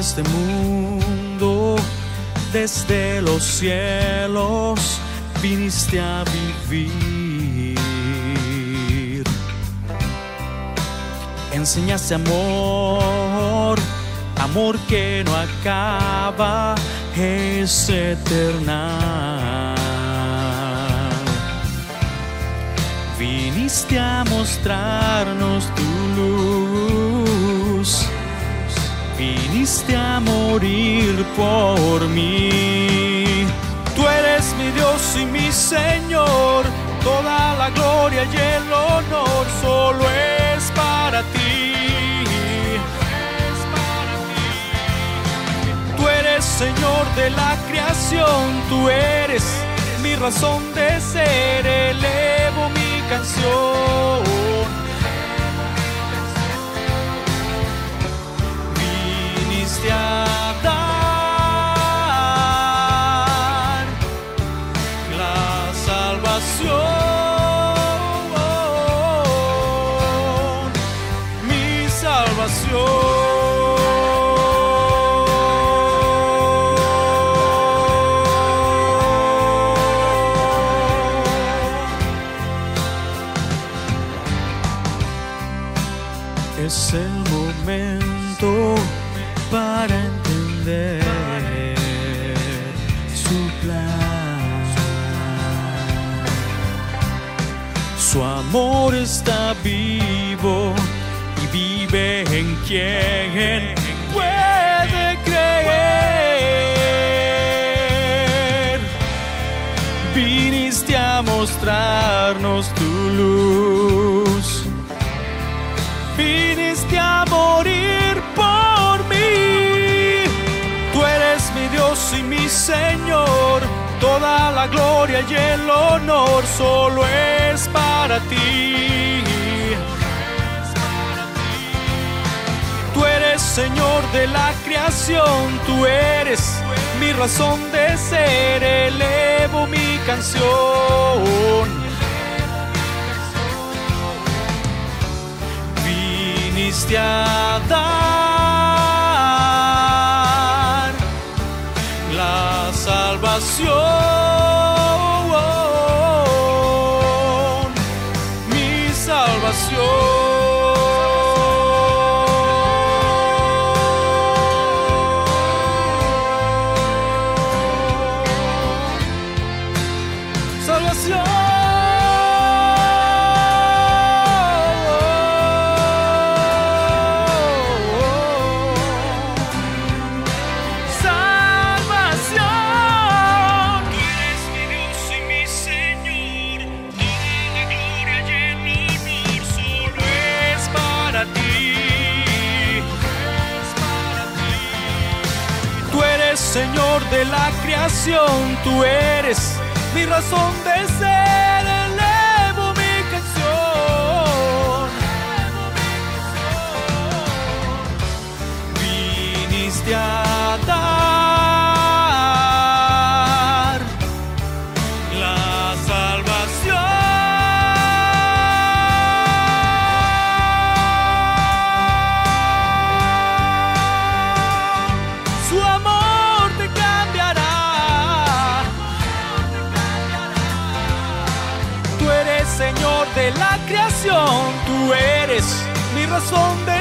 este mundo, desde los cielos viniste a vivir. Enseñaste amor, amor que no acaba, es eterna. Viniste a mostrarnos tu luz, viniste a morir por mí. Tú eres mi Dios y mi Señor, toda la gloria y el honor solo es para ti. Tú eres Señor de la creación, tú eres mi razón de ser, elevo mi canción. Viniste está vivo y vive en quien puede creer. Viniste a mostrarnos Toda la gloria y el honor solo es para ti. Tú eres Señor de la creación, tú eres mi razón de ser, elevo mi canción. Viniste a dar la salvación, creación, tú eres mi razón de ser, elevo mi canción. Viniste a dar de la creación, tú eres mi razón de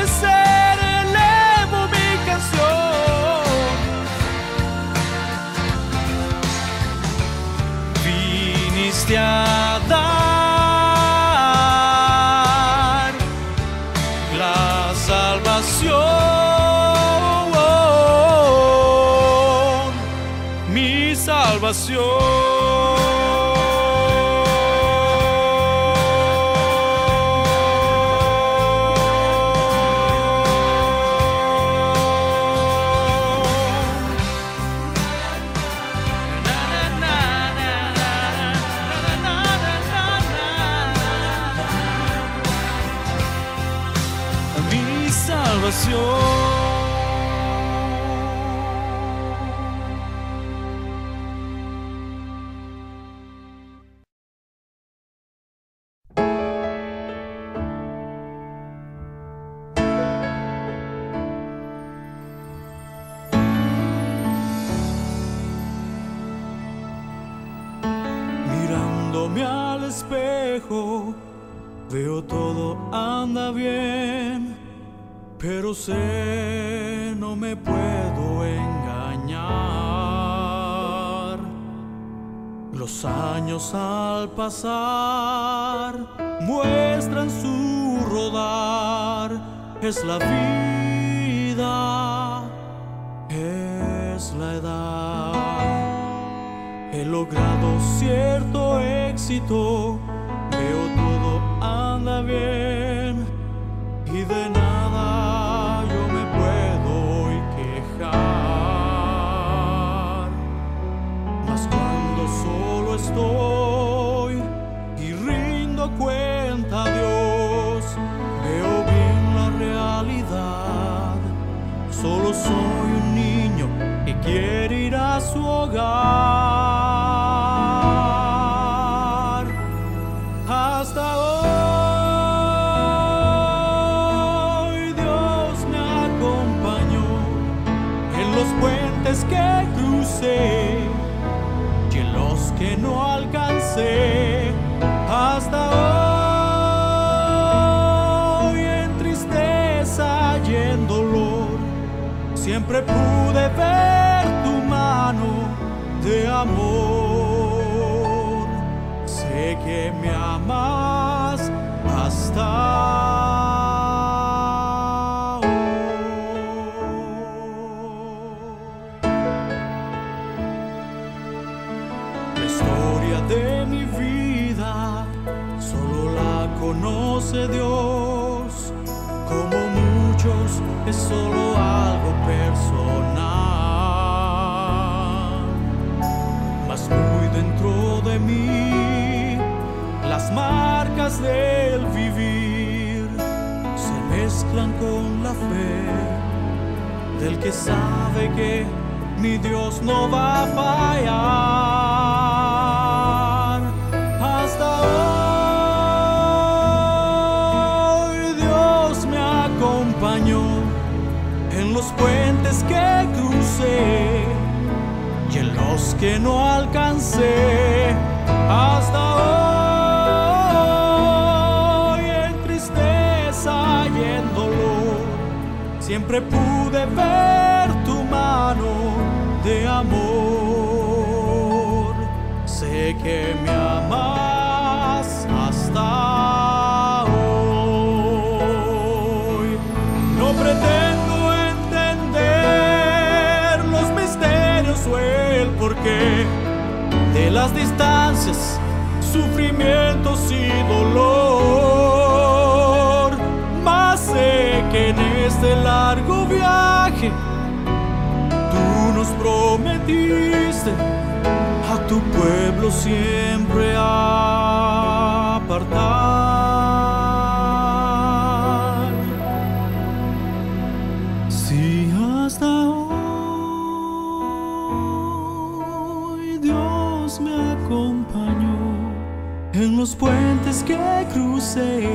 Mirándome al espejo, veo todo anda bien, pero sé no me puedo engañar. Los años al pasar muestran su rodar, es la vida, es la edad. He logrado cierto éxito, veo todo anda bien y de nada yo me puedo quejar. Mas cuando solo estoy y rindo cuenta a Dios, veo bien la realidad. Solo soy un niño que quiere ir a su hogar. Hasta hoy en tristeza y en dolor siempre pude ver tu mano de amor. Sé que me es solo algo personal. Mas muy dentro de mí, las marcas del vivir se mezclan con la fe del que sabe que mi Dios no va a fallar. Que no alcancé. Hasta hoy en tristeza y en dolor siempre pude ver tu mano de amor. Sé que me las distancias, sufrimientos y dolor. Mas sé que en este largo viaje tú nos prometiste a tu pueblo siempre apartar. Si hasta los puentes que crucé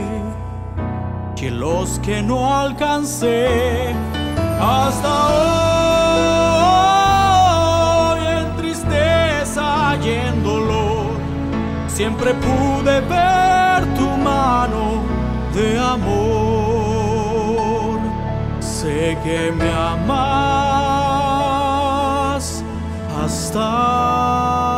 en los que no alcancé. Hasta hoy en tristeza y en dolor siempre pude ver tu mano de amor. Sé que me amas hasta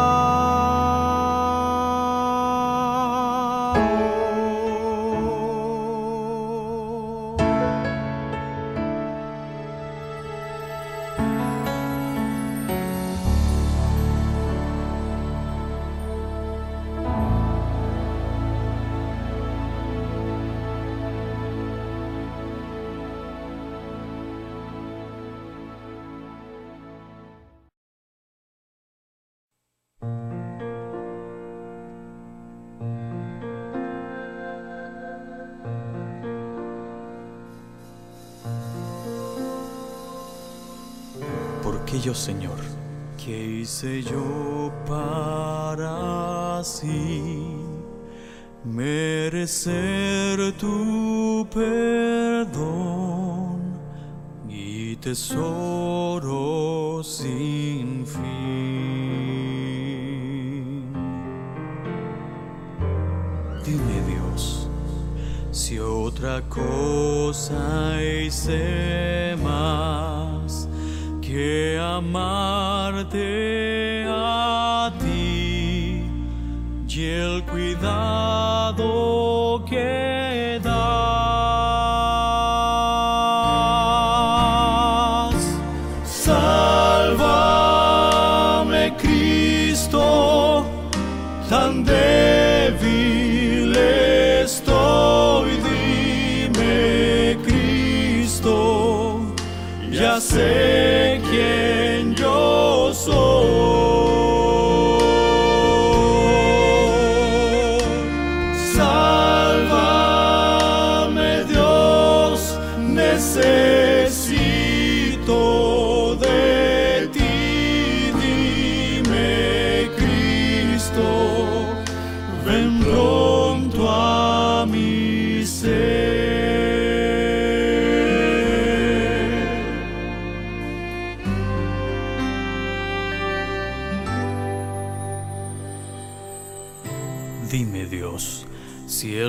aquello, Señor? ¿Qué hice yo para así merecer tu perdón y tesoro sin fin? Dime Dios, si otra cosa hice mal que amarte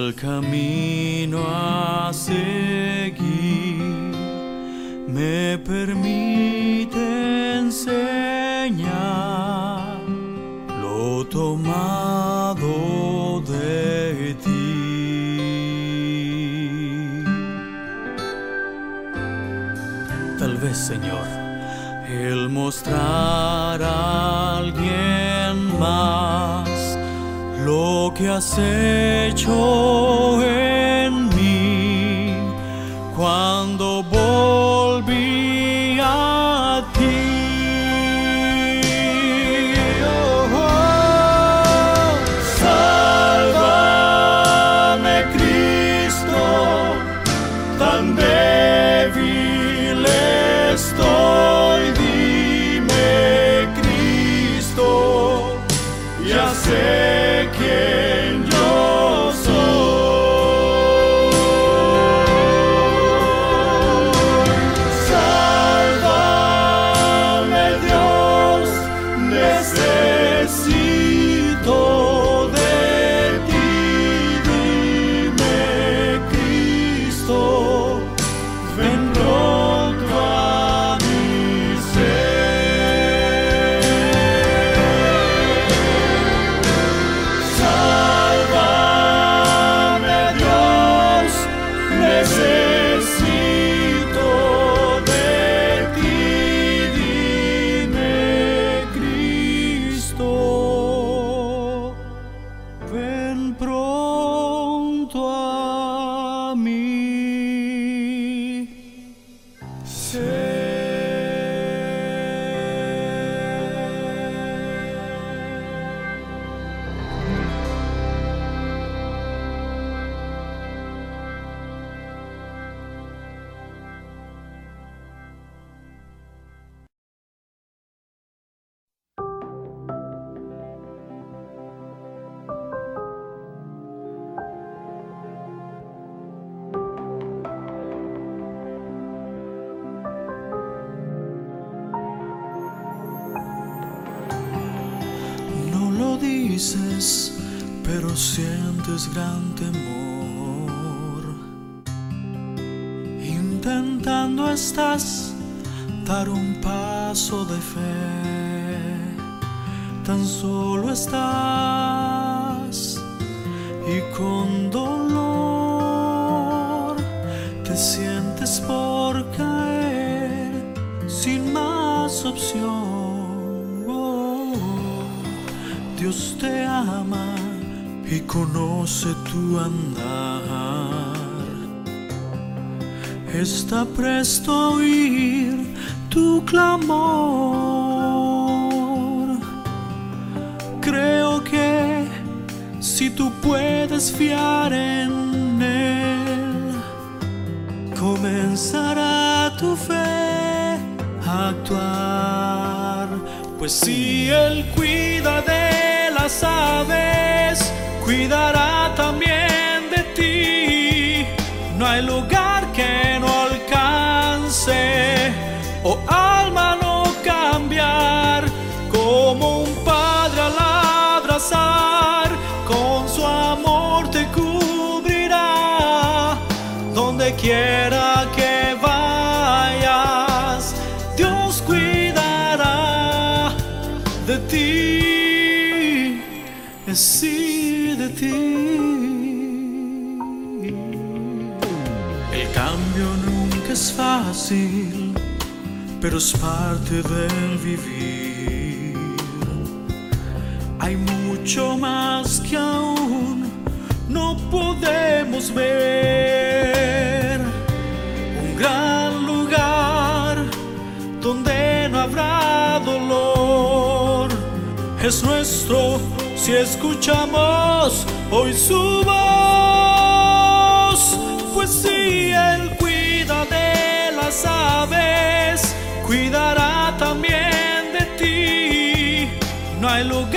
el camino a seguir me permite enseñar lo tomado de ti. Tal vez, Señor, el mostrar a alguien más lo que has hecho en mí cuando pero sientes gran temor. Intentando estás dar un paso de fe. Tan solo estás y con dolor te sientes por caer sin más opción. Dios te ama y conoce tu andar. Está presto a oír tu clamor. Creo que si tú puedes fiar en Él, comenzará tu fe a actuar. Pues si Él cuida de las aves, cuidará también de ti. No hay lugar pero es parte del vivir. Hay mucho más que aún no podemos ver. Un gran lugar donde no habrá dolor. Es nuestro si escuchamos hoy su voz, pues sí, el cuidará también de ti. No hay lugar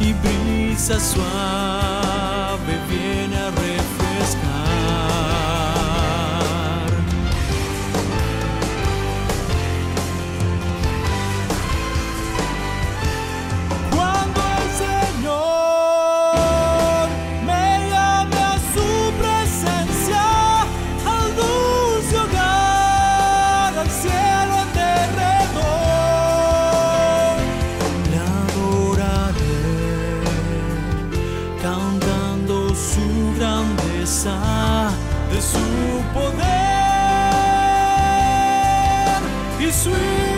y brisa suave viene de su poder y su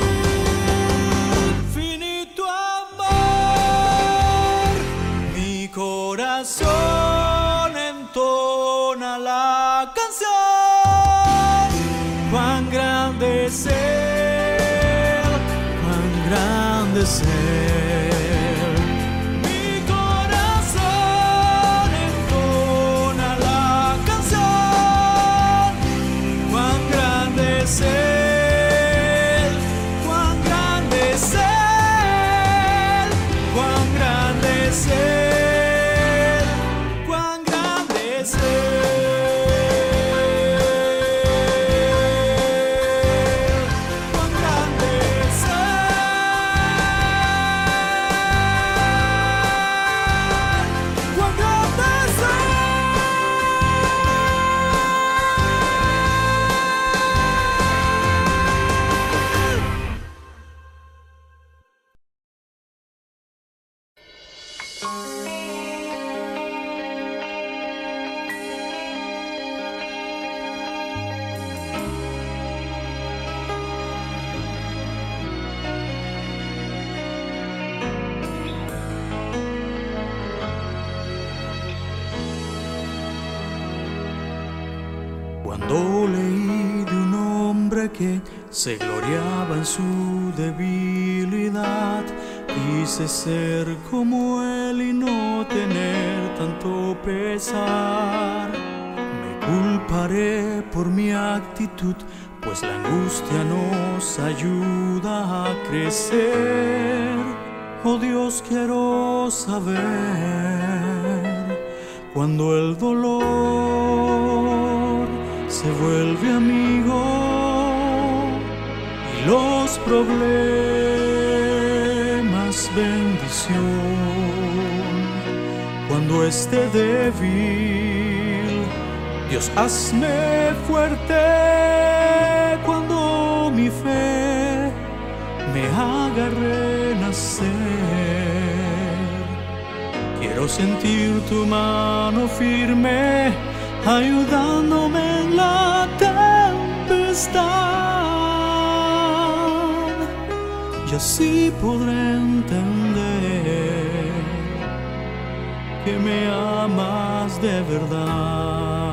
se gloriaba en su debilidad, quise ser como él y no tener tanto pesar. Me culparé por mi actitud, pues la angustia nos ayuda a crecer. Oh Dios, quiero saber cuando el dolor se vuelve amigo los problemas bendición. Cuando esté débil, Dios hazme fuerte cuando mi fe me haga renacer. Quiero sentir tu mano firme ayudándome en la tempestad. Y así podré entender que me amas de verdad.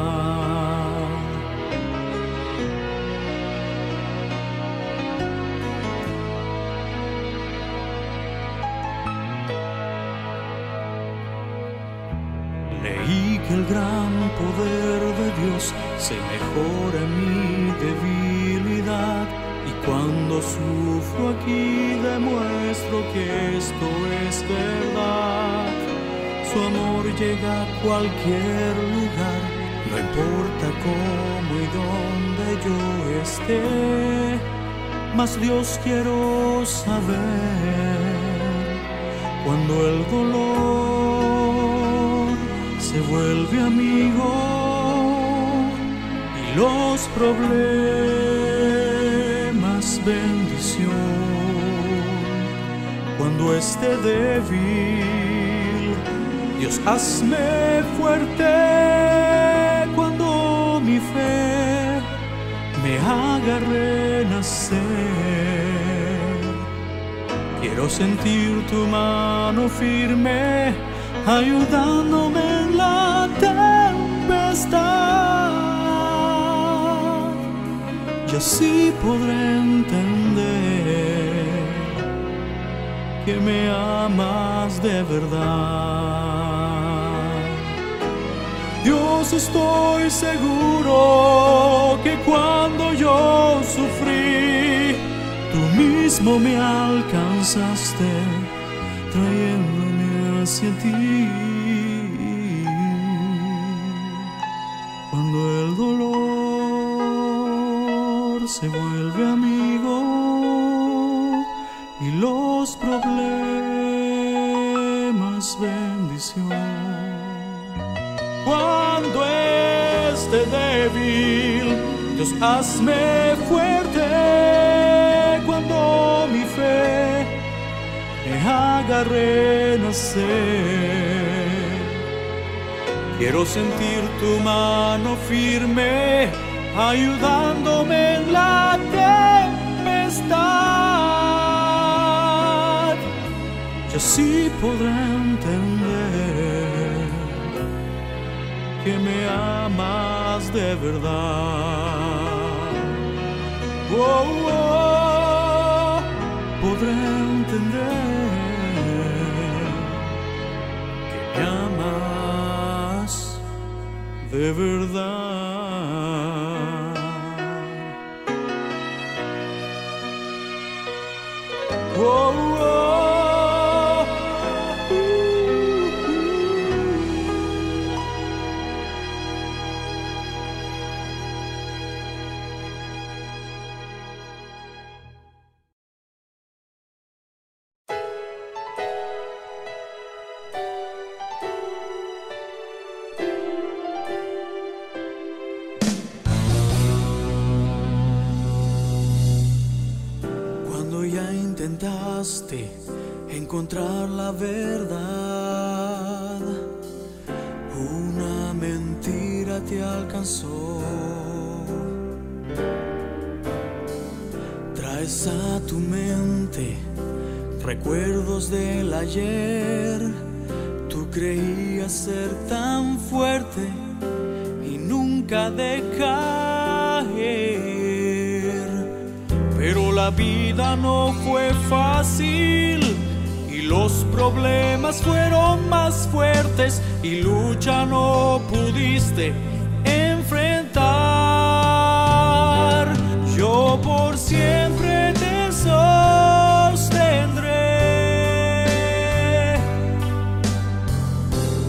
Leí que el gran poder de Dios se mejora cuando sufro aquí demuestro que esto es verdad. su amor llega a cualquier lugar, no importa cómo y dónde yo esté, mas Dios quiero saber cuando el dolor se vuelve amigo y los problemas bendición. Cuando esté débil, Dios hazme fuerte cuando mi fe me haga renacer. Quiero sentir tu mano firme ayudándome en la tempestad. Y así podré entender que me amas de verdad. Dios estoy seguro que cuando yo sufrí, tú mismo me alcanzaste trayéndome hacia ti. Se vuelve amigo y los problemas bendición. Cuando esté débil, Dios hazme fuerte cuando mi fe me haga renacer. Quiero sentir tu mano firme ayudándome en la tempestad. Y así podré entender que me amas de verdad. Oh, oh, podré entender que me amas de verdad. Te alcanzó. Traes a tu mente recuerdos del ayer. Tú creías ser tan fuerte y nunca de caer. Pero la vida no fue fácil los problemas fueron más fuertes y lucha no pudiste enfrentar. Yo por siempre te sostendré.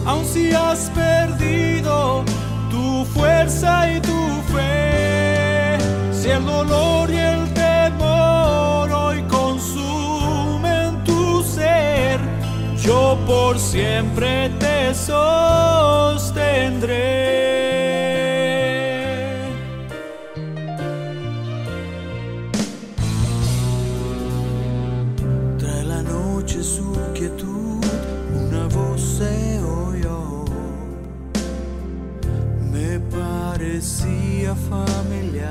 Aun si has perdido tu fuerza y tu fe, si el dolor siempre te sostendré. Trae la noche su quietud, una voz se oyó. Me parecía familiar.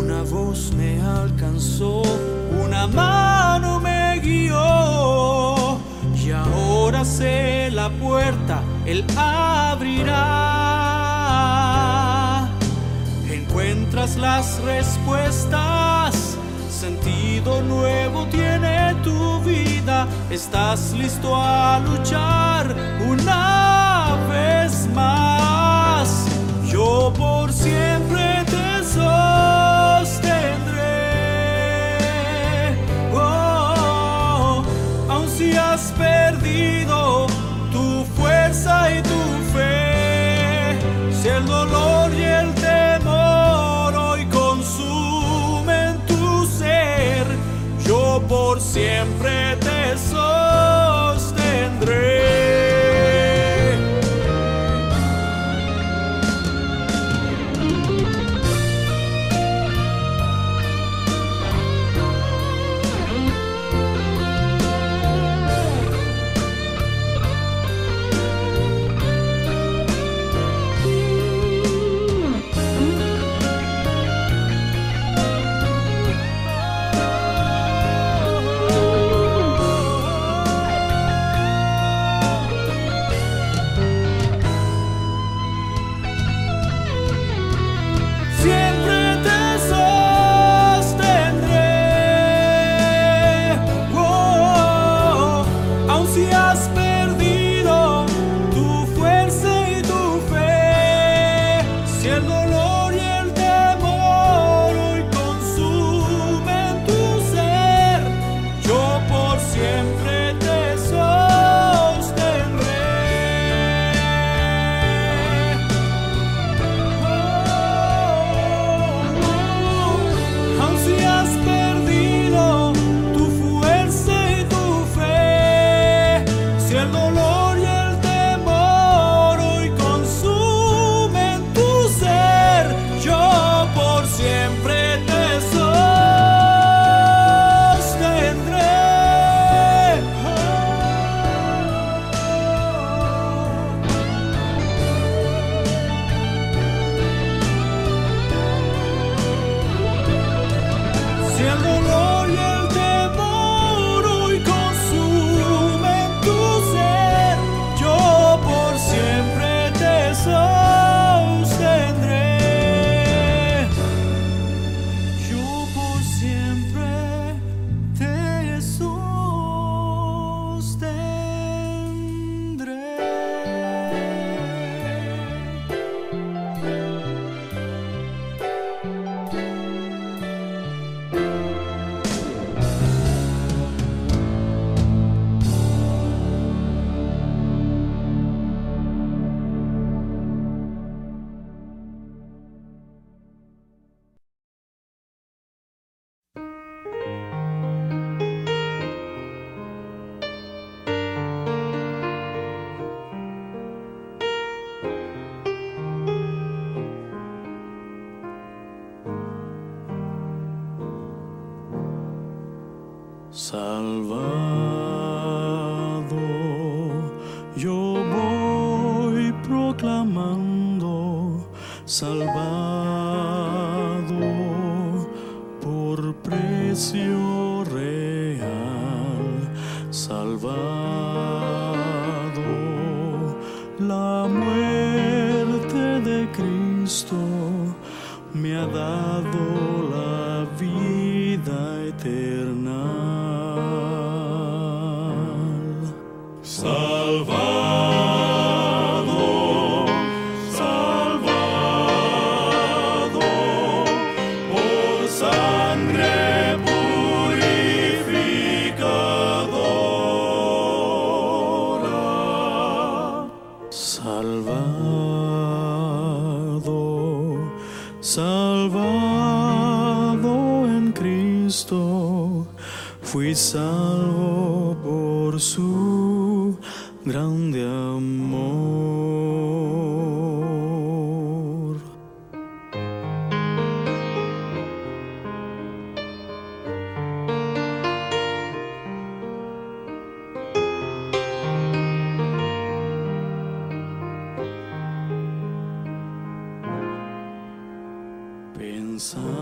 Una voz me alcanzó, la puerta, él abrirá encuentras las respuestas. Sentido nuevo tiene tu vida. Estás listo a luchar una vez más. Yo voy proclamando, salvado por precio sun.